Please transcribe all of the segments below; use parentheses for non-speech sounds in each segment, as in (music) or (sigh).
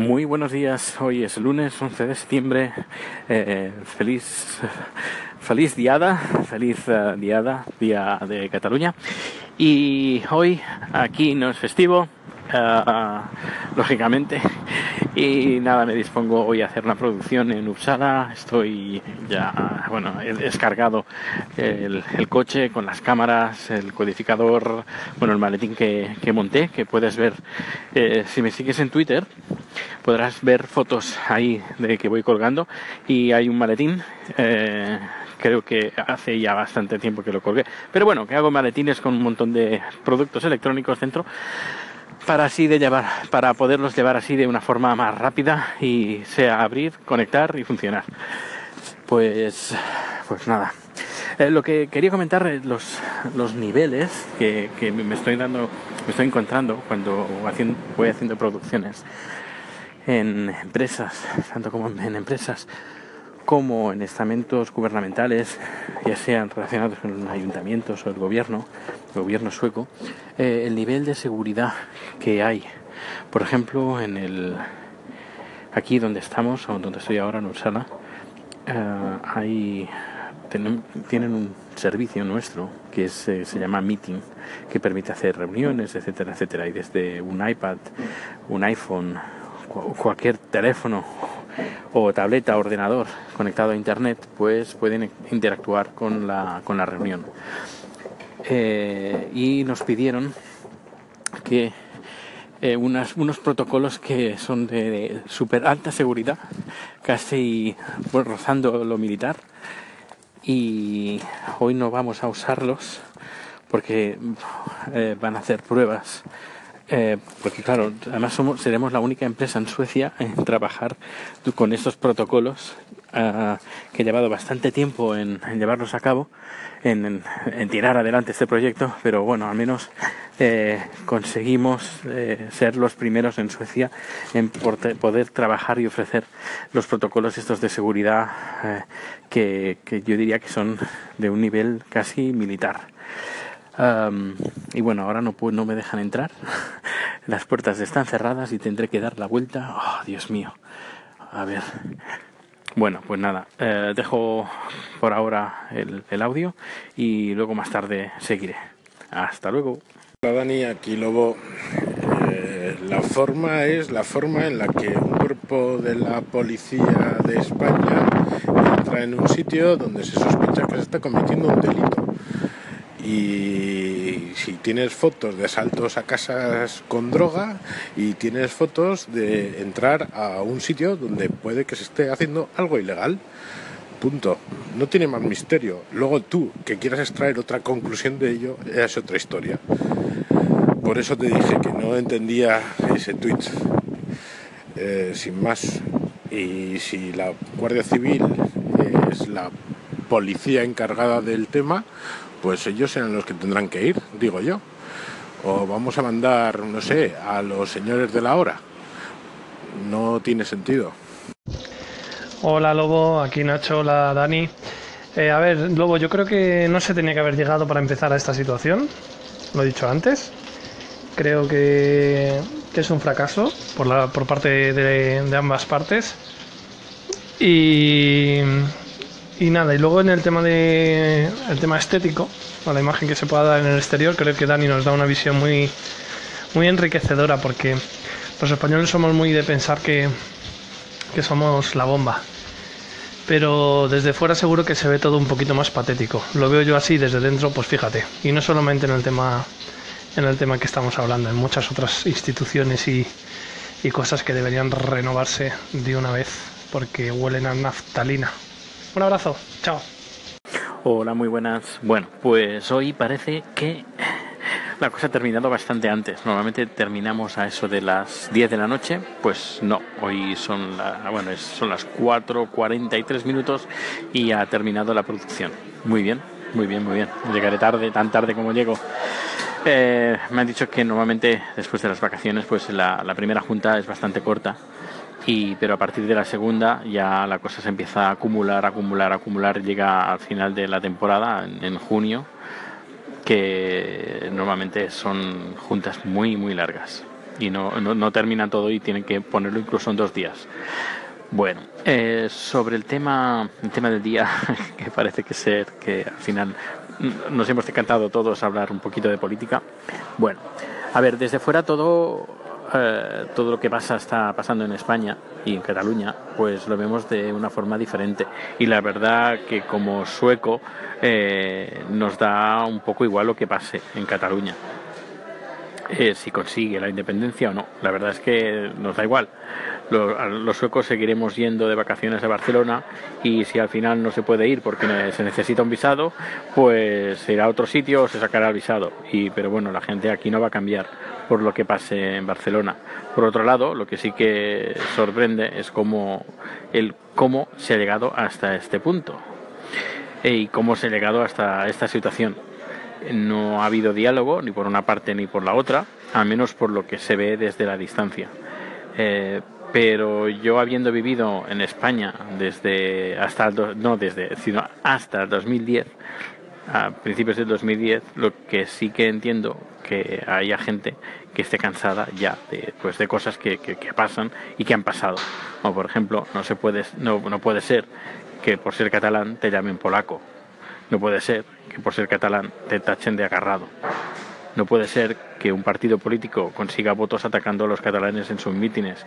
Muy buenos días, hoy es lunes 11 de septiembre. Eh, feliz, feliz diada, feliz uh, diada, día de Cataluña. Y hoy aquí no es festivo, uh, lógicamente. Y nada, me dispongo hoy a hacer una producción en Uppsala. Estoy ya, bueno, he descargado el, el coche con las cámaras, el codificador, bueno, el maletín que, que monté, que puedes ver eh, si me sigues en Twitter. Podrás ver fotos ahí de que voy colgando y hay un maletín eh, creo que hace ya bastante tiempo que lo colgué. Pero bueno, que hago maletines con un montón de productos electrónicos dentro para así de llevar, para poderlos llevar así de una forma más rápida y sea abrir, conectar y funcionar. Pues, pues nada. Eh, lo que quería comentar es los, los niveles que, que me estoy dando, me estoy encontrando cuando haciendo, voy haciendo producciones en empresas, tanto como en empresas como en estamentos gubernamentales, ya sean relacionados con ayuntamientos o el gobierno, el gobierno sueco, eh, el nivel de seguridad que hay. Por ejemplo, en el aquí donde estamos, o donde estoy ahora en Uppsala, eh, hay tienen, un servicio nuestro que es, eh, se llama Meeting, que permite hacer reuniones, etcétera, etcétera. Y desde un iPad, un iPhone, cualquier teléfono o tableta, ordenador conectado a internet, pues pueden interactuar con la, con la reunión. Eh, y nos pidieron que eh, unos protocolos que son de, super alta seguridad, casi rozando lo militar. Y hoy no vamos a usarlos porque eh, van a hacer pruebas. Eh, porque claro, además somos, seremos la única empresa en Suecia en trabajar con estos protocolos uh, que he llevado bastante tiempo en, llevarlos a cabo, en, tirar adelante este proyecto, pero bueno, al menos eh, conseguimos eh, ser los primeros en Suecia en poder trabajar y ofrecer los protocolos estos de seguridad eh, que, que yo diría que son de un nivel casi militar. Um, y bueno, ahora no, no me dejan entrar. Las puertas están cerradas y tendré que dar la vuelta. Oh, Dios mío. A ver. Bueno, pues nada, eh, dejo por ahora el, audio y luego más tarde seguiré. Hasta luego. Hola Dani, aquí Lobo. Eh, la forma es la forma en la que un grupo de la policía de España entra en un sitio donde se sospecha que se está cometiendo un delito y si tienes fotos de asaltos a casas con droga y tienes fotos de entrar a un sitio donde puede que se esté haciendo algo ilegal. Punto. No tiene más misterio. Luego tú, que quieras extraer otra conclusión de ello, es otra historia. Por eso te dije que no entendía ese tweet. Eh, sin más. Y si la Guardia Civil es la policía encargada del tema, pues ellos serán los que tendrán que ir, digo yo. O vamos a mandar, no sé, a los señores de la hora. No tiene sentido. Hola Lobo, aquí Nacho, hola Dani. Eh, a ver, Lobo, yo creo que no se tenía que haber llegado para empezar a esta situación. Lo he dicho antes. Creo que, es un fracaso por, la, por parte de, de ambas partes. Y, y nada, y luego en el tema de el tema estético, o la imagen que se pueda dar en el exterior, creo que Dani nos da una visión muy, muy enriquecedora porque los españoles somos muy de pensar que, que somos la bomba. Pero desde fuera seguro que se ve todo un poquito más patético. Lo veo yo así desde dentro, pues fíjate. Y no solamente en el tema en el tema que estamos hablando, en muchas otras instituciones y, y cosas que deberían renovarse de una vez porque huelen a naftalina. Un abrazo, chao. Hola, muy buenas. Bueno, pues hoy parece que la cosa ha terminado bastante antes. Normalmente terminamos a eso de las 10 de la noche. Pues no, hoy son, la, bueno, son las 4.43 minutos y ha terminado la producción. Muy bien, muy bien, muy bien. Llegaré tarde, tan tarde como llego. Eh, me han dicho que normalmente después de las vacaciones pues la, la primera junta es bastante corta y, pero a partir de la segunda ya la cosa se empieza a acumular, acumular, acumular, llega al final de la temporada, en, junio, que normalmente son juntas muy, muy largas. y no, no, terminan todo y tienen que ponerlo incluso en dos días. Bueno, eh, sobre el tema, el tema del día, (laughs) que parece que ser que al final nos hemos decantado todos hablar un poquito de política. Bueno, a ver, desde fuera todo eh, todo lo que pasa está pasando en España y en Cataluña, pues lo vemos de una forma diferente. Y la verdad que como sueco eh, nos da un poco igual lo que pase en Cataluña. Eh, si consigue la independencia o no. La verdad es que nos da igual. Los, suecos seguiremos yendo de vacaciones a Barcelona y si al final no se puede ir porque se necesita un visado, pues se irá a otro sitio o se sacará el visado. Y, pero bueno, la gente aquí no va a cambiar por lo que pase en Barcelona. Por otro lado, lo que sí que sorprende es cómo, el, cómo se ha llegado hasta este punto eh, y cómo se ha llegado hasta esta situación no ha habido diálogo ni por una parte ni por la otra, al menos por lo que se ve desde la distancia. Eh, pero yo habiendo vivido en España desde hasta el no desde sino hasta el 2010 a principios del 2010 lo que sí que entiendo que haya gente que esté cansada ya de pues de cosas que, que, pasan y que han pasado. Como por ejemplo no se puede no, no puede ser que por ser catalán te llamen polaco. No puede ser que por ser catalán te tachen de agarrado. No puede ser que un partido político consiga votos atacando a los catalanes en sus mítines,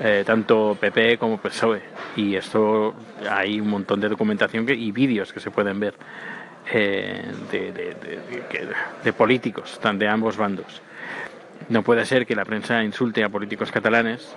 eh, tanto PP como PSOE. Y esto hay un montón de documentación y vídeos que se pueden ver eh, de, políticos de ambos bandos. No puede ser que la prensa insulte a políticos catalanes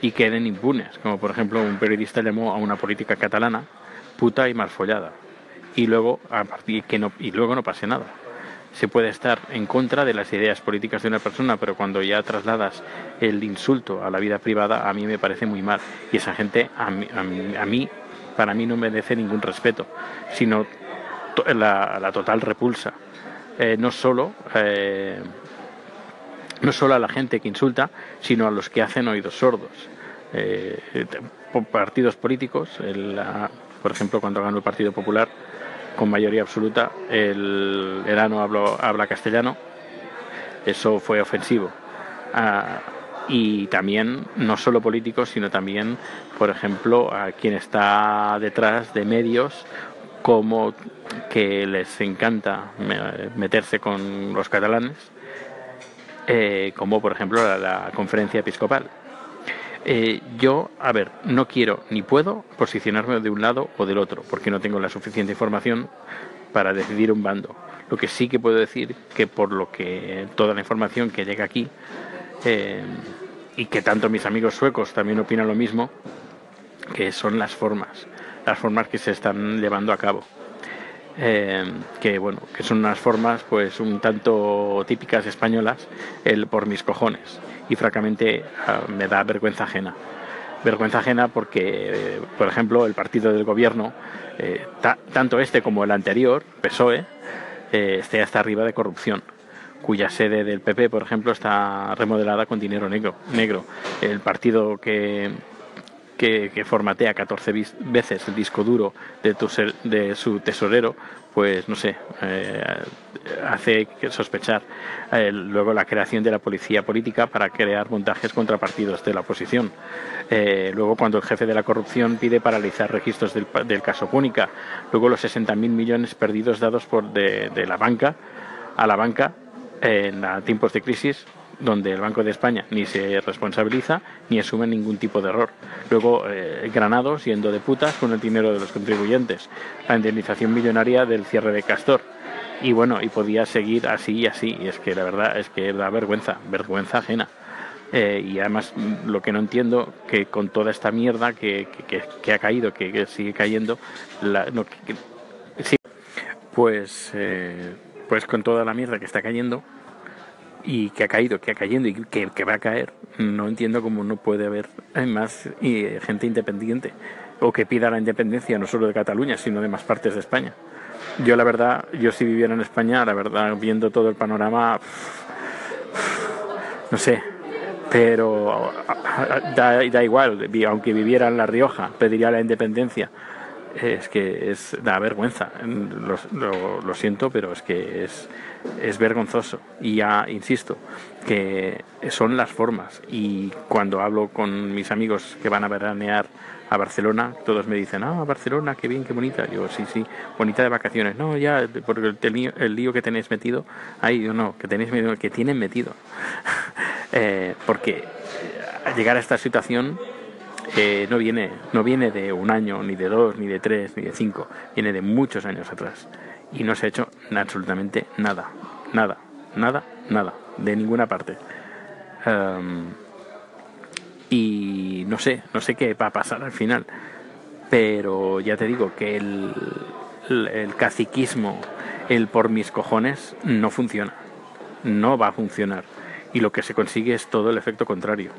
y queden impunes, como por ejemplo un periodista llamó a una política catalana puta y malfollada y luego a partir que no y luego no pase nada se puede estar en contra de las ideas políticas de una persona pero cuando ya trasladas el insulto a la vida privada a mí me parece muy mal. Y esa gente a mí, para mí no merece ningún respeto sino la, total repulsa. Eh, no solo eh, no solo a la gente que insulta sino a los que hacen oídos sordos. Eh, partidos políticos por ejemplo cuando ganó el Partido Popular con mayoría absoluta, el Erano habla castellano, eso fue ofensivo. Ah, y también, no solo políticos, sino también, por ejemplo, a quien está detrás de medios como que les encanta meterse con los catalanes, eh, como por ejemplo la conferencia episcopal eh, yo, a ver, no quiero ni puedo posicionarme de un lado o del otro, porque no tengo la suficiente información para decidir un bando. Lo que sí que puedo decir que por lo que toda la información que llega aquí eh, y que tanto mis amigos suecos también opinan lo mismo, que son las formas, las formas que se están llevando a cabo. Eh, que bueno, que son unas formas pues un tanto típicas españolas, el por mis cojones y francamente ah, me da vergüenza ajena. Vergüenza ajena porque, por ejemplo, el partido del gobierno, eh, tanto este como el anterior, PSOE, eh, esté hasta arriba de corrupción cuya sede del PP, por ejemplo, está remodelada con dinero negro. negro. El partido que, que, formatea 14 veces el disco duro de, de su tesorero, pues no sé, eh, hace sospechar eh, luego la creación de la policía política para crear montajes contra partidos de la oposición. Eh, luego cuando el jefe de la corrupción pide paralizar registros del, caso Púnica. Luego los 60.000 millones perdidos dados por de, de la banca a la banca en tiempos de crisis donde el Banco de España ni se responsabiliza ni asume ningún tipo de error. Luego, eh, Granados yendo de putas con el dinero de los contribuyentes, la indemnización millonaria del cierre de Castor. Y bueno, y podía seguir así y así. Y es que la verdad es que da vergüenza, vergüenza ajena. Eh, y además mm, lo que no entiendo que con toda esta mierda que, que, ha caído, que, sigue cayendo, la, sí, pues, eh, pues con toda la mierda que está cayendo, y que ha caído, que ha cayendo y que, que va a caer, no entiendo cómo no puede haber más gente independiente o que pida la independencia no solo de Cataluña, sino de más partes de España. Yo la verdad, yo si viviera en España, la verdad, viendo todo el panorama, no sé, pero da, da igual, aunque viviera en La Rioja, pediría la independencia es que es da vergüenza. Lo, lo, siento, pero es que es, es vergonzoso. Y ya insisto, que son las formas. Y cuando hablo con mis amigos que van a veranear a Barcelona, todos me dicen, ah, Barcelona, qué bien, qué bonita. Yo, sí, sí, bonita de vacaciones. No, ya, porque el, lío, el lío que tenéis metido, ahí, yo no, que tenéis metido, que tienen metido. (laughs) eh, porque llegar a esta situación eh, no viene no viene de un año ni de dos ni de tres ni de cinco. Viene de muchos años atrás. Y no se ha hecho absolutamente nada. Nada. Nada. Nada. De ninguna parte. Y no sé no sé qué va a pasar al final. Pero ya te digo que el, el caciquismo el por mis cojones no funciona. No va a funcionar. Y lo que se consigue es todo el efecto contrario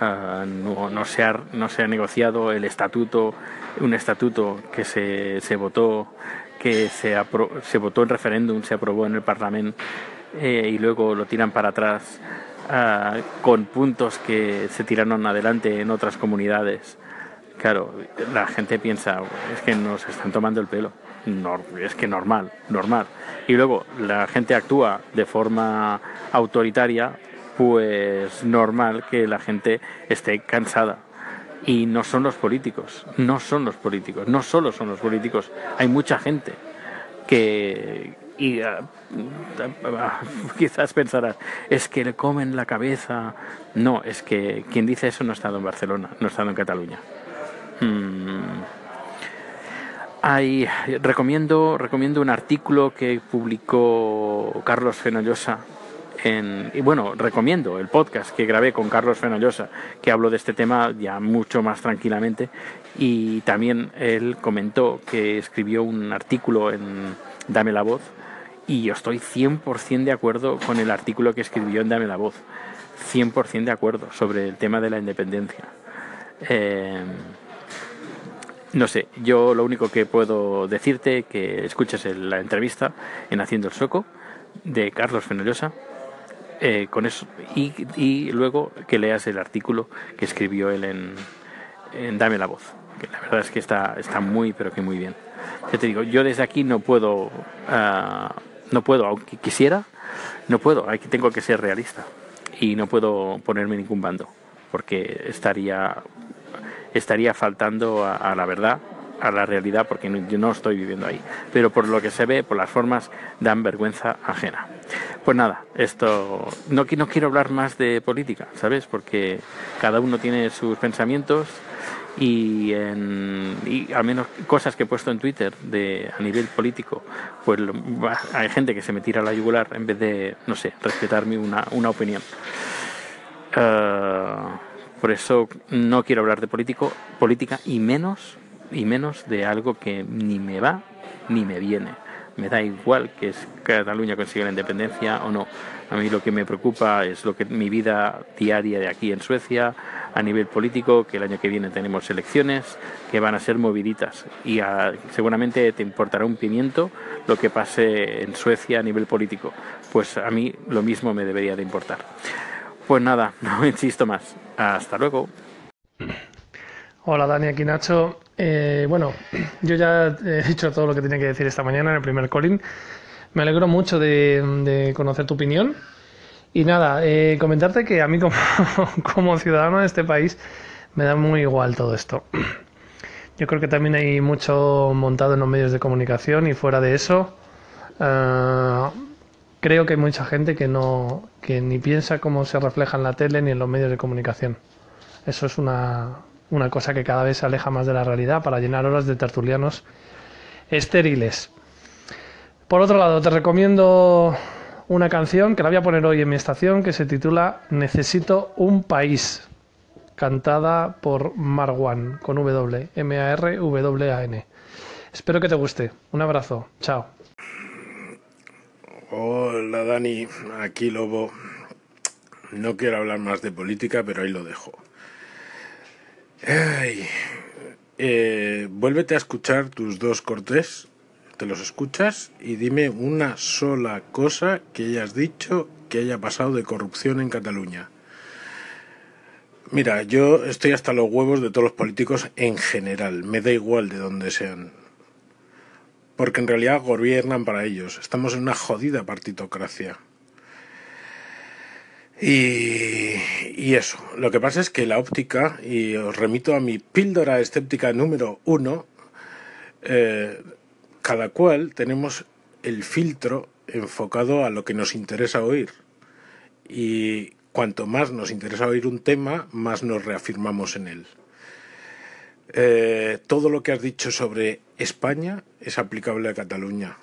Uh, no, no, se ha, no se ha negociado el estatuto, un estatuto que se, se votó, que se, apro se votó en referéndum, se aprobó en el Parlamento eh, y luego lo tiran para atrás uh, con puntos que se tiraron adelante en otras comunidades. Claro, la gente piensa, es que nos están tomando el pelo. Es que normal, normal. Y luego la gente actúa de forma autoritaria pues normal que la gente esté cansada. Y no son los políticos, no son los políticos, no solo son los políticos, hay mucha gente que y uh, (laughs) quizás pensarás, es que le comen la cabeza. No, es que quien dice eso no ha estado en Barcelona, no ha estado en Cataluña. Hmm. Hay, recomiendo, recomiendo un artículo que publicó Carlos Fenollosa y bueno, recomiendo el podcast que grabé con Carlos Fenollosa, que habló de este tema ya mucho más tranquilamente. Y también él comentó que escribió un artículo en Dame la Voz. Y yo estoy 100% de acuerdo con el artículo que escribió en Dame la Voz. 100% de acuerdo sobre el tema de la independencia. Eh, no sé, yo lo único que puedo decirte que escuches la entrevista en Haciendo el Soco de Carlos Fenollosa eh, con eso y, y, luego que leas el artículo que escribió él en, Dame la voz que la verdad es que está está muy pero que muy bien te digo yo desde aquí no puedo uh, no puedo aunque quisiera no puedo aquí tengo que ser realista y no puedo ponerme ningún bando porque estaría estaría faltando a, a la verdad a la realidad porque no, yo no estoy viviendo ahí. Pero por lo que se ve, por las formas, dan vergüenza ajena. Pues nada, esto no, no quiero hablar más de política, ¿sabes? Porque cada uno tiene sus pensamientos y, al menos cosas que he puesto en Twitter de a nivel político, pues hay gente que se me tira la yugular en vez de, no sé, respetarme una, una opinión. Uh, por eso no quiero hablar de político, política y menos y menos de algo que ni me va ni me viene. Me da igual que Cataluña consiga la independencia o no. A mí lo que me preocupa es lo que mi vida diaria de aquí en Suecia, a nivel político, que el año que viene tenemos elecciones que van a ser moviditas y a, seguramente te importará un pimiento lo que pase en Suecia a nivel político. Pues a mí lo mismo me debería de importar. Pues nada, (laughs) no insisto más. Hasta luego. Hola Dani, aquí Nacho. Eh, bueno, yo ya he dicho todo lo que tenía que decir esta mañana en el primer calling. Me alegro mucho de, conocer tu opinión. Y nada, eh, comentarte que a mí (laughs) como, ciudadano de este país me da muy igual todo esto. Yo creo que también hay mucho montado en los medios de comunicación y fuera de eso, uh, creo que hay mucha gente que no que ni piensa cómo se refleja en la tele ni en los medios de comunicación. Eso es una, una cosa que cada vez se aleja más de la realidad para llenar horas de tertulianos estériles. Por otro lado, te recomiendo una canción que la voy a poner hoy en mi estación que se titula Necesito un país, cantada por Marwan con W, M-A-R-W-A-N. Espero que te guste. Un abrazo. Chao. Hola Dani, aquí Lobo. No quiero hablar más de política, pero ahí lo dejo. Ay, eh, vuélvete a escuchar tus dos cortes, te los escuchas y dime una sola cosa que hayas dicho que haya pasado de corrupción en Cataluña. Mira, yo estoy hasta los huevos de todos los políticos en general. Me da igual de dónde sean. Porque en realidad gobiernan para ellos. Estamos en una jodida partitocracia. Y, eso. Lo que pasa es que la óptica, y os remito a mi píldora escéptica número uno, eh, cada cual tenemos el filtro enfocado a lo que nos interesa oír. Y cuanto más nos interesa oír un tema, más nos reafirmamos en él. Eh, todo lo que has dicho sobre España es aplicable a Cataluña